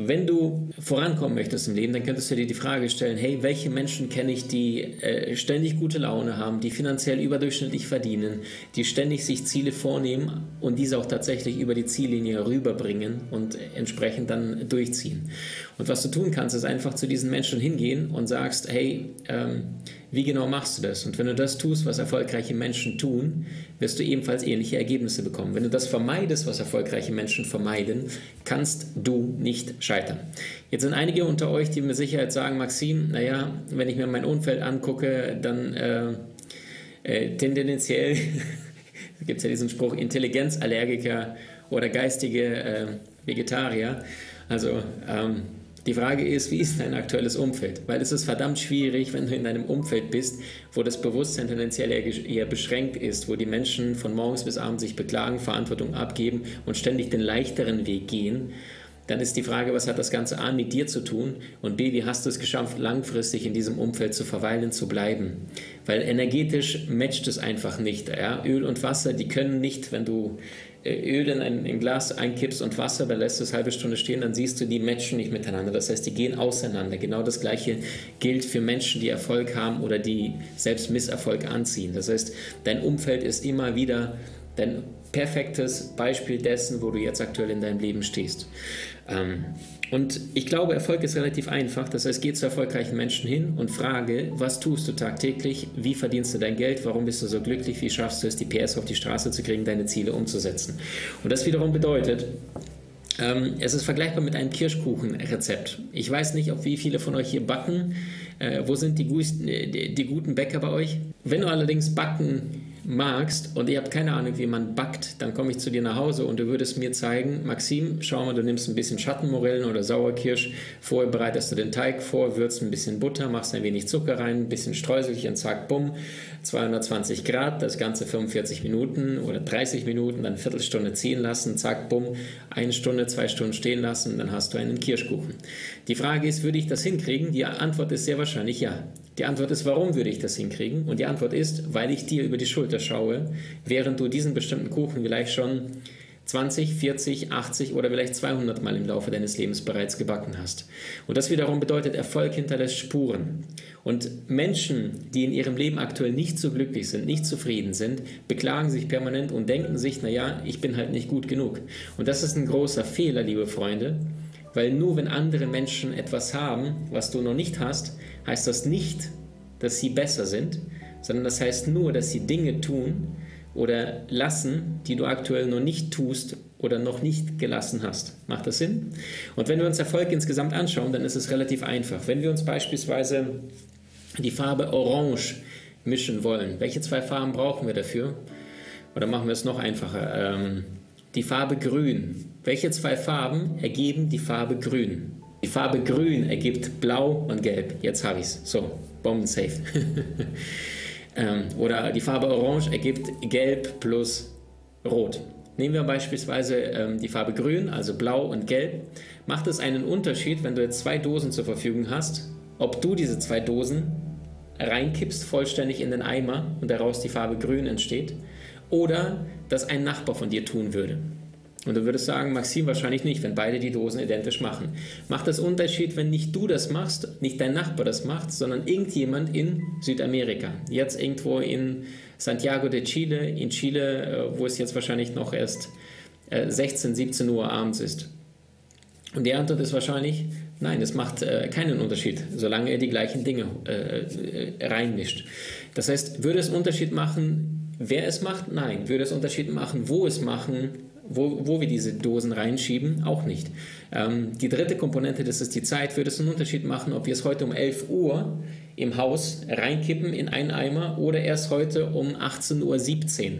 Wenn du vorankommen möchtest im Leben, dann könntest du dir die Frage stellen, hey, welche Menschen kenne ich, die äh, ständig gute Laune haben, die finanziell überdurchschnittlich verdienen, die ständig sich Ziele vornehmen und diese auch tatsächlich über die Ziellinie rüberbringen und entsprechend dann durchziehen. Und was du tun kannst, ist einfach zu diesen Menschen hingehen und sagst, hey, ähm, wie genau machst du das? Und wenn du das tust, was erfolgreiche Menschen tun, wirst du ebenfalls ähnliche Ergebnisse bekommen. Wenn du das vermeidest, was erfolgreiche Menschen vermeiden, kannst du nicht scheitern. Jetzt sind einige unter euch, die mit Sicherheit sagen, Maxim, naja, wenn ich mir mein Umfeld angucke, dann äh, äh, tendenziell, gibt es ja diesen Spruch, Intelligenzallergiker oder geistige äh, Vegetarier. Also ähm, die Frage ist, wie ist dein aktuelles Umfeld? Weil es ist verdammt schwierig, wenn du in einem Umfeld bist, wo das Bewusstsein tendenziell eher beschränkt ist, wo die Menschen von morgens bis abends sich beklagen, Verantwortung abgeben und ständig den leichteren Weg gehen. Dann ist die Frage, was hat das Ganze A mit dir zu tun und B, wie hast du es geschafft, langfristig in diesem Umfeld zu verweilen, zu bleiben? Weil energetisch matcht es einfach nicht. Ja? Öl und Wasser, die können nicht, wenn du äh, Öl in ein, in ein Glas einkippst und Wasser, dann lässt es eine halbe Stunde stehen, dann siehst du, die matchen nicht miteinander. Das heißt, die gehen auseinander. Genau das Gleiche gilt für Menschen, die Erfolg haben oder die selbst Misserfolg anziehen. Das heißt, dein Umfeld ist immer wieder dein perfektes Beispiel dessen, wo du jetzt aktuell in deinem Leben stehst. Ähm, und ich glaube, Erfolg ist relativ einfach. Das heißt, geh zu erfolgreichen Menschen hin und frage, was tust du tagtäglich? Wie verdienst du dein Geld? Warum bist du so glücklich? Wie schaffst du es, die PS auf die Straße zu kriegen, deine Ziele umzusetzen? Und das wiederum bedeutet, ähm, es ist vergleichbar mit einem Kirschkuchenrezept. Ich weiß nicht, ob wie viele von euch hier backen. Äh, wo sind die, die, die guten Bäcker bei euch? Wenn du allerdings backen magst und ihr habt keine Ahnung, wie man backt, dann komme ich zu dir nach Hause und du würdest mir zeigen, Maxim, schau mal, du nimmst ein bisschen Schattenmorellen oder Sauerkirsch, vorher bereitest du den Teig vor, würzt ein bisschen Butter, machst ein wenig Zucker rein, ein bisschen Streuselchen, zack, bumm, 220 Grad, das Ganze 45 Minuten oder 30 Minuten, dann eine Viertelstunde ziehen lassen, zack, bumm, eine Stunde, zwei Stunden stehen lassen, dann hast du einen Kirschkuchen. Die Frage ist, würde ich das hinkriegen? Die Antwort ist sehr wahrscheinlich ja. Die Antwort ist, warum würde ich das hinkriegen? Und die Antwort ist, weil ich dir über die Schulter schaue, während du diesen bestimmten Kuchen vielleicht schon 20, 40, 80 oder vielleicht 200 Mal im Laufe deines Lebens bereits gebacken hast. Und das wiederum bedeutet, Erfolg hinterlässt Spuren. Und Menschen, die in ihrem Leben aktuell nicht so glücklich sind, nicht zufrieden sind, beklagen sich permanent und denken sich, naja, ich bin halt nicht gut genug. Und das ist ein großer Fehler, liebe Freunde, weil nur wenn andere Menschen etwas haben, was du noch nicht hast, heißt das nicht, dass sie besser sind, sondern das heißt nur, dass sie Dinge tun oder lassen, die du aktuell noch nicht tust oder noch nicht gelassen hast. Macht das Sinn? Und wenn wir uns Erfolg insgesamt anschauen, dann ist es relativ einfach. Wenn wir uns beispielsweise die Farbe Orange mischen wollen, welche zwei Farben brauchen wir dafür? Oder machen wir es noch einfacher? Ähm, die Farbe Grün. Welche zwei Farben ergeben die Farbe Grün? Die Farbe Grün ergibt Blau und Gelb. Jetzt habe ich es. So, Bomben safe. ähm, oder die Farbe Orange ergibt Gelb plus Rot. Nehmen wir beispielsweise ähm, die Farbe Grün, also Blau und Gelb. Macht es einen Unterschied, wenn du jetzt zwei Dosen zur Verfügung hast, ob du diese zwei Dosen reinkippst vollständig in den Eimer und daraus die Farbe Grün entsteht, oder das ein Nachbar von dir tun würde? Und du würdest sagen, Maxim wahrscheinlich nicht, wenn beide die Dosen identisch machen. Macht das Unterschied, wenn nicht du das machst, nicht dein Nachbar das macht, sondern irgendjemand in Südamerika. Jetzt irgendwo in Santiago de Chile, in Chile, äh, wo es jetzt wahrscheinlich noch erst 16, äh, 17 Uhr abends ist. Und die Antwort ist wahrscheinlich, nein, es macht äh, keinen Unterschied, solange er die gleichen Dinge reinmischt. Das heißt, würde es Unterschied machen, wer es macht? Nein. Würde es Unterschied machen, wo es machen? wo, wo wir diese Dosen reinschieben, auch nicht. Ähm, die dritte Komponente, das ist die Zeit, würde es einen Unterschied machen, ob wir es heute um 11 Uhr im Haus reinkippen in einen Eimer oder erst heute um 18.17 Uhr.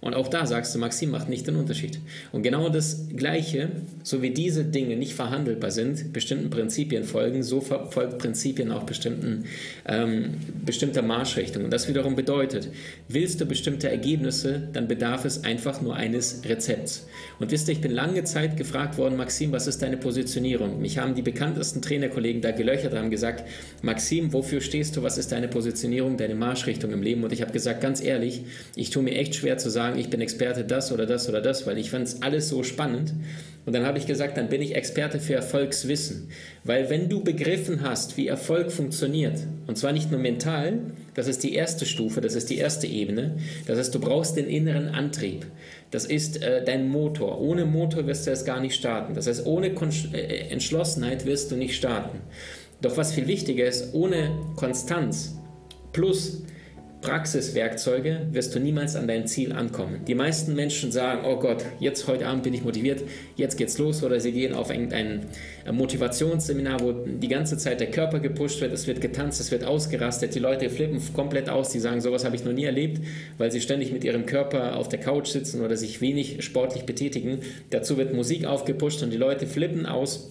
Und auch da sagst du, Maxim macht nicht den Unterschied. Und genau das Gleiche, so wie diese Dinge nicht verhandelbar sind, bestimmten Prinzipien folgen, so folgt Prinzipien auch bestimmten, ähm, bestimmter Marschrichtung. Und das wiederum bedeutet, willst du bestimmte Ergebnisse, dann bedarf es einfach nur eines Rezepts. Und wisst ihr, ich bin lange Zeit gefragt worden, Maxim, was ist deine Positionierung? Mich haben die bekanntesten Trainerkollegen da gelöchert, haben gesagt, Maxim, wofür stehst du? Was ist deine Positionierung, deine Marschrichtung im Leben? Und ich habe gesagt, ganz ehrlich, ich tue mir echt schwer zu sagen, sagen, ich bin Experte das oder das oder das, weil ich fand es alles so spannend. Und dann habe ich gesagt, dann bin ich Experte für Erfolgswissen. Weil wenn du begriffen hast, wie Erfolg funktioniert, und zwar nicht nur mental, das ist die erste Stufe, das ist die erste Ebene, das heißt, du brauchst den inneren Antrieb. Das ist äh, dein Motor. Ohne Motor wirst du es gar nicht starten. Das heißt, ohne Kon äh, Entschlossenheit wirst du nicht starten. Doch was viel wichtiger ist, ohne Konstanz plus Praxiswerkzeuge wirst du niemals an dein Ziel ankommen. Die meisten Menschen sagen, oh Gott, jetzt heute Abend bin ich motiviert, jetzt geht's los oder sie gehen auf irgendein Motivationsseminar, wo die ganze Zeit der Körper gepusht wird, es wird getanzt, es wird ausgerastet, die Leute flippen komplett aus, die sagen, sowas habe ich noch nie erlebt, weil sie ständig mit ihrem Körper auf der Couch sitzen oder sich wenig sportlich betätigen. Dazu wird Musik aufgepusht und die Leute flippen aus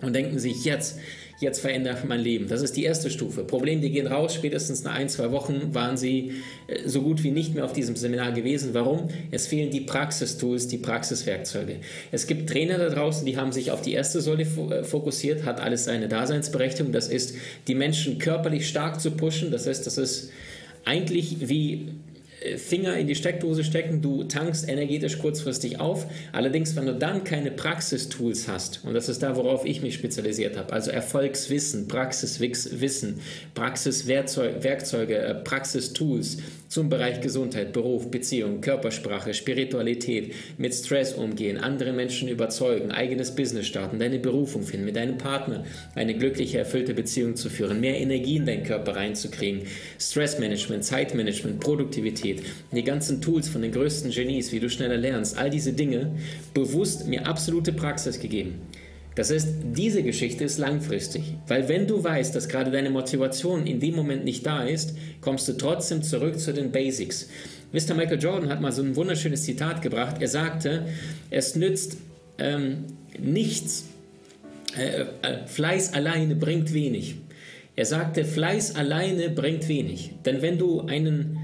und denken sich jetzt, jetzt verändere ich mein Leben. Das ist die erste Stufe. Problem, die gehen raus, spätestens nach ein, zwei Wochen waren sie äh, so gut wie nicht mehr auf diesem Seminar gewesen. Warum? Es fehlen die Praxistools, die Praxiswerkzeuge. Es gibt Trainer da draußen, die haben sich auf die erste Säule äh, fokussiert, hat alles seine Daseinsberechtigung. Das ist, die Menschen körperlich stark zu pushen. Das heißt, das ist eigentlich wie Finger in die Steckdose stecken, du tankst energetisch kurzfristig auf. Allerdings, wenn du dann keine Praxistools hast, und das ist da, worauf ich mich spezialisiert habe, also Erfolgswissen, Praxiswissen, Praxiswerkzeuge, äh, Praxistools zum Bereich Gesundheit, Beruf, Beziehung, Körpersprache, Spiritualität, mit Stress umgehen, andere Menschen überzeugen, eigenes Business starten, deine Berufung finden, mit deinem Partner eine glückliche, erfüllte Beziehung zu führen, mehr Energie in deinen Körper reinzukriegen, Stressmanagement, Zeitmanagement, Produktivität, geht. Die ganzen Tools von den größten Genies, wie du schneller lernst, all diese Dinge bewusst mir absolute Praxis gegeben. Das heißt, diese Geschichte ist langfristig, weil wenn du weißt, dass gerade deine Motivation in dem Moment nicht da ist, kommst du trotzdem zurück zu den Basics. Mr. Michael Jordan hat mal so ein wunderschönes Zitat gebracht. Er sagte, es nützt ähm, nichts, äh, äh, Fleiß alleine bringt wenig. Er sagte, Fleiß alleine bringt wenig. Denn wenn du einen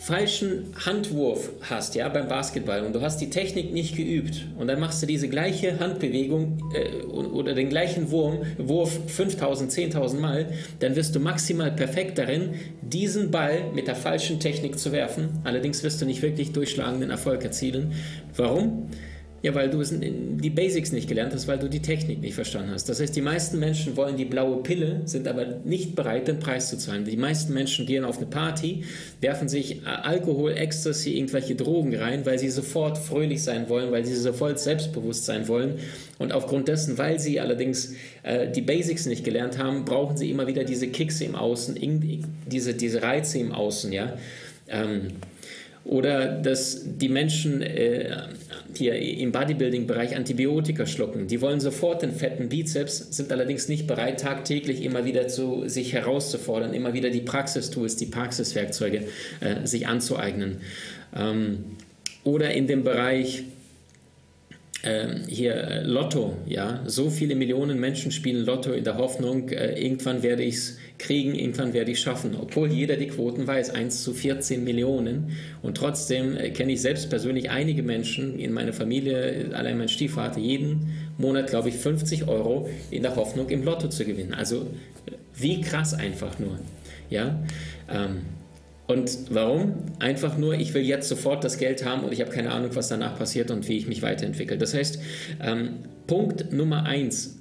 falschen Handwurf hast, ja, beim Basketball und du hast die Technik nicht geübt und dann machst du diese gleiche Handbewegung äh, oder den gleichen Wurm, Wurf 5000, 10.000 Mal, dann wirst du maximal perfekt darin, diesen Ball mit der falschen Technik zu werfen. Allerdings wirst du nicht wirklich durchschlagenden Erfolg erzielen. Warum? Ja, weil du die Basics nicht gelernt hast, weil du die Technik nicht verstanden hast. Das heißt, die meisten Menschen wollen die blaue Pille, sind aber nicht bereit, den Preis zu zahlen. Die meisten Menschen gehen auf eine Party, werfen sich Alkohol, Ecstasy, irgendwelche Drogen rein, weil sie sofort fröhlich sein wollen, weil sie sofort selbstbewusst sein wollen. Und aufgrund dessen, weil sie allerdings äh, die Basics nicht gelernt haben, brauchen sie immer wieder diese Kicks im Außen, diese, diese Reize im Außen, ja. Ähm, oder dass die Menschen äh, hier im Bodybuilding-Bereich Antibiotika schlucken. Die wollen sofort den fetten Bizeps, sind allerdings nicht bereit, tagtäglich immer wieder zu sich herauszufordern, immer wieder die Praxistools, die Praxiswerkzeuge äh, sich anzueignen. Ähm, oder in dem Bereich ähm, hier äh, Lotto, ja, so viele Millionen Menschen spielen Lotto in der Hoffnung, äh, irgendwann werde ich es kriegen, irgendwann werde ich schaffen. Obwohl jeder die Quoten weiß, 1 zu 14 Millionen. Und trotzdem äh, kenne ich selbst persönlich einige Menschen in meiner Familie, allein mein Stiefvater, jeden Monat, glaube ich, 50 Euro in der Hoffnung, im Lotto zu gewinnen. Also wie krass einfach nur. Ja, ähm, und warum? Einfach nur, ich will jetzt sofort das Geld haben und ich habe keine Ahnung, was danach passiert und wie ich mich weiterentwickle. Das heißt, ähm, Punkt Nummer eins.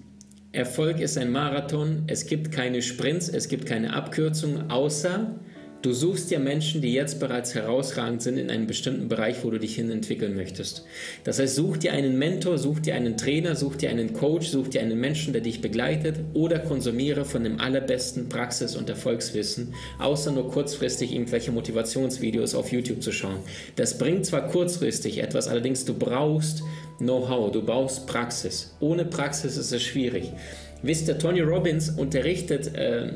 Erfolg ist ein Marathon. Es gibt keine Sprints, es gibt keine Abkürzungen, außer Du suchst dir Menschen, die jetzt bereits herausragend sind in einem bestimmten Bereich, wo du dich hin entwickeln möchtest. Das heißt, such dir einen Mentor, such dir einen Trainer, such dir einen Coach, such dir einen Menschen, der dich begleitet oder konsumiere von dem allerbesten Praxis- und Erfolgswissen, außer nur kurzfristig irgendwelche Motivationsvideos auf YouTube zu schauen. Das bringt zwar kurzfristig etwas, allerdings du brauchst Know-how, du brauchst Praxis. Ohne Praxis ist es schwierig. Wisst ihr, Tony Robbins unterrichtet äh,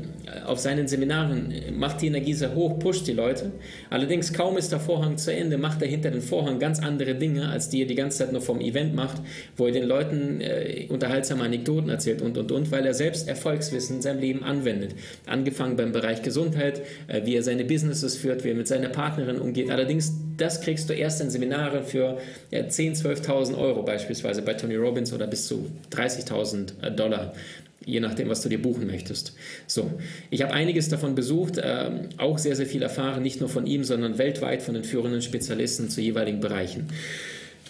auf seinen Seminaren, macht die Energie sehr hoch, pusht die Leute. Allerdings kaum ist der Vorhang zu Ende, macht er hinter den Vorhang ganz andere Dinge, als die er die ganze Zeit nur vom Event macht, wo er den Leuten äh, unterhaltsame Anekdoten erzählt und und und, weil er selbst Erfolgswissen in seinem Leben anwendet. Angefangen beim Bereich Gesundheit, äh, wie er seine Businesses führt, wie er mit seiner Partnerin umgeht. Allerdings, das kriegst du erst in Seminaren für ja, 10.000, 12.000 Euro beispielsweise bei Tony Robbins oder bis zu 30.000 Dollar je nachdem, was du dir buchen möchtest. So, ich habe einiges davon besucht, äh, auch sehr, sehr viel erfahren, nicht nur von ihm, sondern weltweit von den führenden Spezialisten zu jeweiligen Bereichen.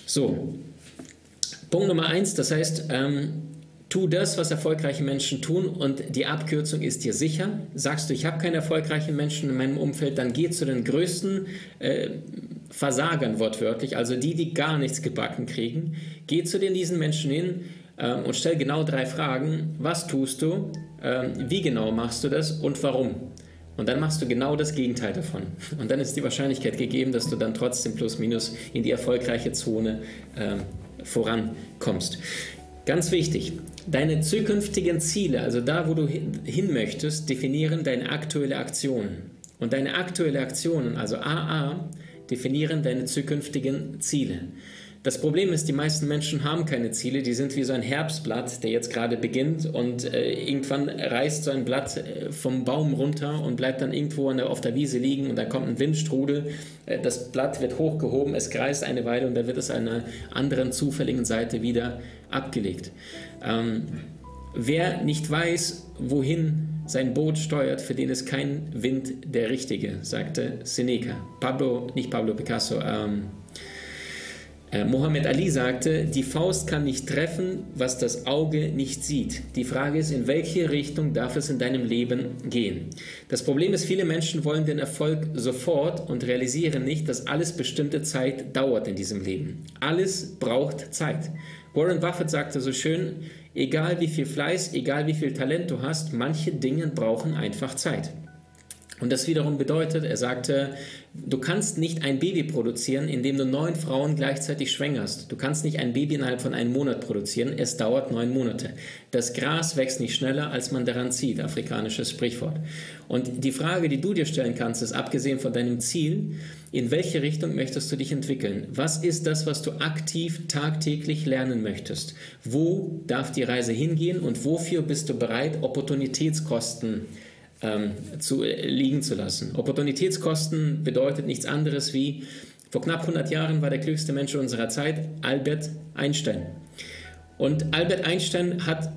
So, Punkt Nummer eins, das heißt, ähm, tu das, was erfolgreiche Menschen tun und die Abkürzung ist dir sicher. Sagst du, ich habe keine erfolgreichen Menschen in meinem Umfeld, dann geh zu den größten äh, Versagern wortwörtlich, also die, die gar nichts gebacken kriegen. Geh zu den, diesen Menschen hin, ähm, und stell genau drei Fragen. Was tust du? Ähm, wie genau machst du das? Und warum? Und dann machst du genau das Gegenteil davon. Und dann ist die Wahrscheinlichkeit gegeben, dass du dann trotzdem plus minus in die erfolgreiche Zone ähm, vorankommst. Ganz wichtig, deine zukünftigen Ziele, also da, wo du hin möchtest, definieren deine aktuelle Aktion. Und deine aktuelle Aktionen, also AA, definieren deine zukünftigen Ziele. Das Problem ist, die meisten Menschen haben keine Ziele, die sind wie so ein Herbstblatt, der jetzt gerade beginnt und äh, irgendwann reißt so ein Blatt äh, vom Baum runter und bleibt dann irgendwo der, auf der Wiese liegen und da kommt ein Windstrudel, äh, das Blatt wird hochgehoben, es kreist eine Weile und dann wird es an einer anderen zufälligen Seite wieder abgelegt. Ähm, wer nicht weiß, wohin sein Boot steuert, für den ist kein Wind der richtige, sagte Seneca. Pablo, nicht Pablo Picasso, ähm, äh, Mohammed Ali sagte, die Faust kann nicht treffen, was das Auge nicht sieht. Die Frage ist, in welche Richtung darf es in deinem Leben gehen? Das Problem ist, viele Menschen wollen den Erfolg sofort und realisieren nicht, dass alles bestimmte Zeit dauert in diesem Leben. Alles braucht Zeit. Warren Buffett sagte so schön, egal wie viel Fleiß, egal wie viel Talent du hast, manche Dinge brauchen einfach Zeit. Und das wiederum bedeutet, er sagte, du kannst nicht ein Baby produzieren, indem du neun Frauen gleichzeitig schwängerst. Du kannst nicht ein Baby innerhalb von einem Monat produzieren, es dauert neun Monate. Das Gras wächst nicht schneller, als man daran zieht, afrikanisches Sprichwort. Und die Frage, die du dir stellen kannst, ist, abgesehen von deinem Ziel, in welche Richtung möchtest du dich entwickeln? Was ist das, was du aktiv tagtäglich lernen möchtest? Wo darf die Reise hingehen und wofür bist du bereit, Opportunitätskosten zu ähm, zu, äh, liegen zu lassen. Opportunitätskosten bedeutet nichts anderes wie, vor knapp 100 Jahren war der klügste Mensch unserer Zeit Albert Einstein. Und Albert Einstein hat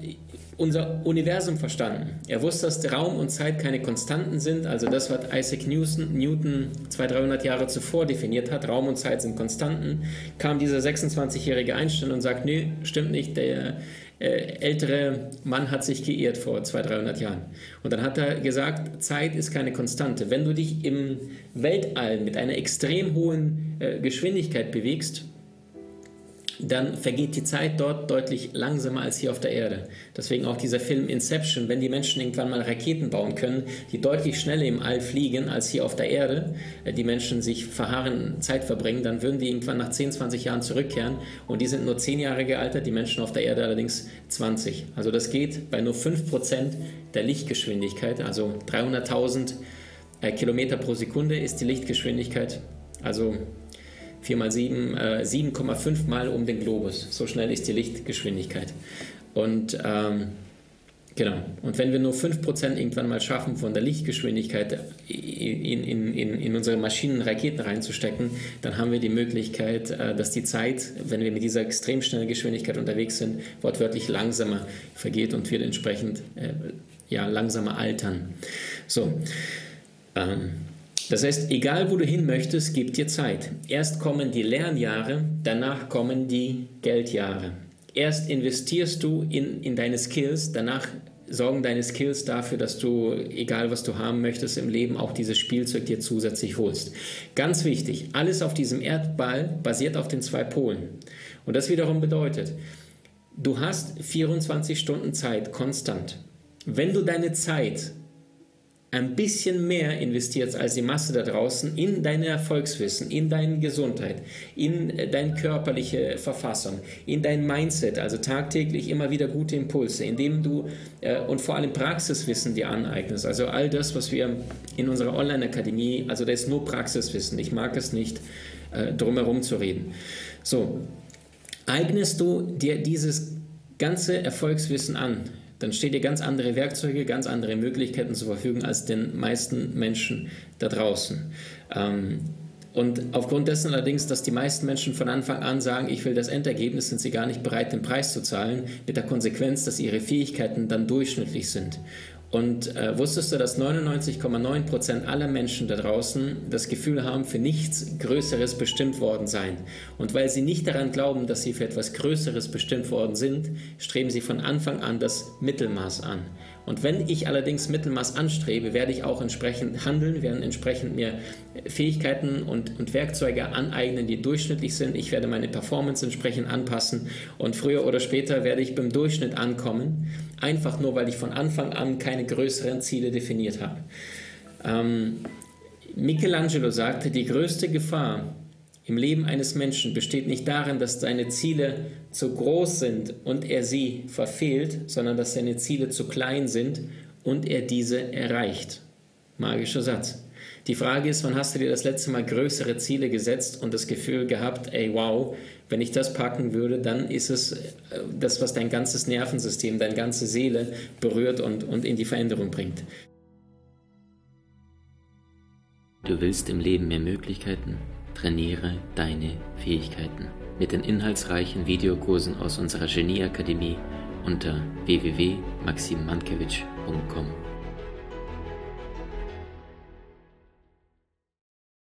unser Universum verstanden. Er wusste, dass Raum und Zeit keine Konstanten sind, also das, was Isaac Newton, Newton 200, 300 Jahre zuvor definiert hat, Raum und Zeit sind Konstanten, kam dieser 26-jährige Einstein und sagt, nee, stimmt nicht, der ältere Mann hat sich geirrt vor 200, 300 Jahren. Und dann hat er gesagt, Zeit ist keine Konstante. Wenn du dich im Weltall mit einer extrem hohen äh, Geschwindigkeit bewegst, dann vergeht die Zeit dort deutlich langsamer als hier auf der Erde. Deswegen auch dieser Film Inception, wenn die Menschen irgendwann mal Raketen bauen können, die deutlich schneller im All fliegen als hier auf der Erde, äh, die Menschen sich verharren, Zeit verbringen, dann würden die irgendwann nach 10, 20 Jahren zurückkehren und die sind nur 10 Jahre gealtert, die Menschen auf der Erde allerdings 20. Also das geht bei nur 5% der Lichtgeschwindigkeit, also 300.000 äh, Kilometer pro Sekunde ist die Lichtgeschwindigkeit. Also 4 mal 7, äh, 7,5 Mal um den Globus. So schnell ist die Lichtgeschwindigkeit. Und ähm, genau. Und wenn wir nur 5% irgendwann mal schaffen, von der Lichtgeschwindigkeit in, in, in, in unsere Maschinen Raketen reinzustecken, dann haben wir die Möglichkeit, äh, dass die Zeit, wenn wir mit dieser extrem schnellen Geschwindigkeit unterwegs sind, wortwörtlich langsamer vergeht und wir entsprechend äh, ja, langsamer altern. So. Ähm, das heißt, egal wo du hin möchtest, gib dir Zeit. Erst kommen die Lernjahre, danach kommen die Geldjahre. Erst investierst du in, in deine Skills, danach sorgen deine Skills dafür, dass du, egal was du haben möchtest im Leben, auch dieses Spielzeug dir zusätzlich holst. Ganz wichtig, alles auf diesem Erdball basiert auf den zwei Polen. Und das wiederum bedeutet, du hast 24 Stunden Zeit konstant. Wenn du deine Zeit ein bisschen mehr investierst als die Masse da draußen in dein Erfolgswissen, in deine Gesundheit, in äh, deine körperliche Verfassung, in dein Mindset, also tagtäglich immer wieder gute Impulse, indem du äh, und vor allem Praxiswissen dir aneignest. Also all das, was wir in unserer Online-Akademie, also da ist nur Praxiswissen. Ich mag es nicht, äh, drumherum zu reden. So, eignest du dir dieses ganze Erfolgswissen an, dann stehen dir ganz andere Werkzeuge, ganz andere Möglichkeiten zur Verfügung als den meisten Menschen da draußen. Ähm, und aufgrund dessen allerdings, dass die meisten Menschen von Anfang an sagen, ich will das Endergebnis, sind sie gar nicht bereit, den Preis zu zahlen, mit der Konsequenz, dass ihre Fähigkeiten dann durchschnittlich sind. Und äh, wusstest du, dass 99,9 Prozent aller Menschen da draußen das Gefühl haben, für nichts Größeres bestimmt worden sein? Und weil sie nicht daran glauben, dass sie für etwas Größeres bestimmt worden sind, streben sie von Anfang an das Mittelmaß an. Und wenn ich allerdings Mittelmaß anstrebe, werde ich auch entsprechend handeln, werden entsprechend mir Fähigkeiten und, und Werkzeuge aneignen, die durchschnittlich sind. Ich werde meine Performance entsprechend anpassen und früher oder später werde ich beim Durchschnitt ankommen, einfach nur, weil ich von Anfang an keine größeren Ziele definiert habe. Ähm, Michelangelo sagte, die größte Gefahr im Leben eines Menschen besteht nicht darin, dass seine Ziele zu groß sind und er sie verfehlt, sondern dass seine Ziele zu klein sind und er diese erreicht. Magischer Satz. Die Frage ist, wann hast du dir das letzte Mal größere Ziele gesetzt und das Gefühl gehabt, ey wow, wenn ich das packen würde, dann ist es äh, das, was dein ganzes Nervensystem, deine ganze Seele berührt und, und in die Veränderung bringt. Du willst im Leben mehr Möglichkeiten? Trainiere deine Fähigkeiten mit den inhaltsreichen Videokursen aus unserer Genieakademie unter www.maximmankiewicz.com.